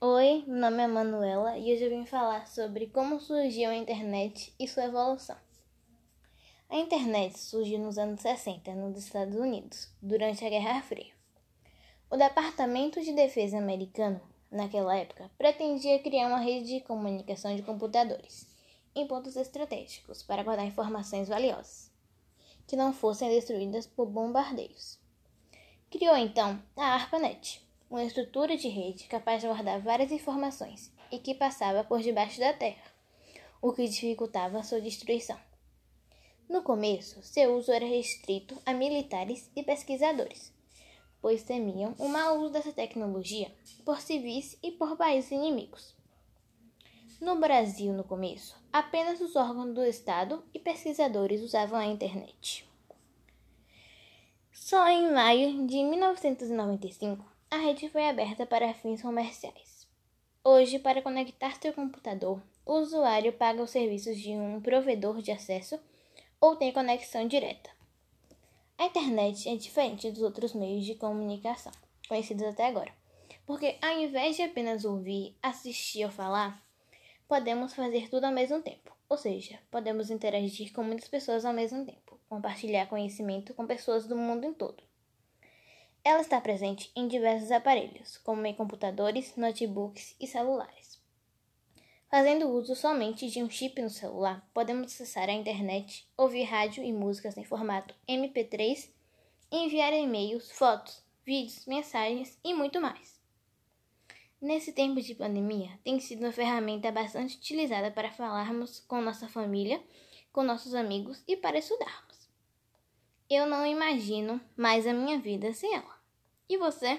Oi, meu nome é Manuela e hoje eu vim falar sobre como surgiu a internet e sua evolução. A internet surgiu nos anos 60 nos Estados Unidos, durante a Guerra Fria. O Departamento de Defesa americano, naquela época, pretendia criar uma rede de comunicação de computadores em pontos estratégicos para guardar informações valiosas, que não fossem destruídas por bombardeios. Criou então a ARPANET uma estrutura de rede capaz de guardar várias informações e que passava por debaixo da terra, o que dificultava sua destruição. No começo, seu uso era restrito a militares e pesquisadores, pois temiam o mau uso dessa tecnologia por civis e por países inimigos. No Brasil, no começo, apenas os órgãos do Estado e pesquisadores usavam a internet. Só em maio de 1995 a rede foi aberta para fins comerciais. Hoje, para conectar seu computador, o usuário paga os serviços de um provedor de acesso ou tem conexão direta. A internet é diferente dos outros meios de comunicação conhecidos até agora, porque ao invés de apenas ouvir, assistir ou falar, podemos fazer tudo ao mesmo tempo. Ou seja, podemos interagir com muitas pessoas ao mesmo tempo, compartilhar conhecimento com pessoas do mundo em todo. Ela está presente em diversos aparelhos, como em computadores, notebooks e celulares. Fazendo uso somente de um chip no celular, podemos acessar a internet, ouvir rádio e músicas em formato MP3, enviar e-mails, fotos, vídeos, mensagens e muito mais. Nesse tempo de pandemia, tem sido uma ferramenta bastante utilizada para falarmos com nossa família, com nossos amigos e para estudarmos. Eu não imagino mais a minha vida sem ela. E você?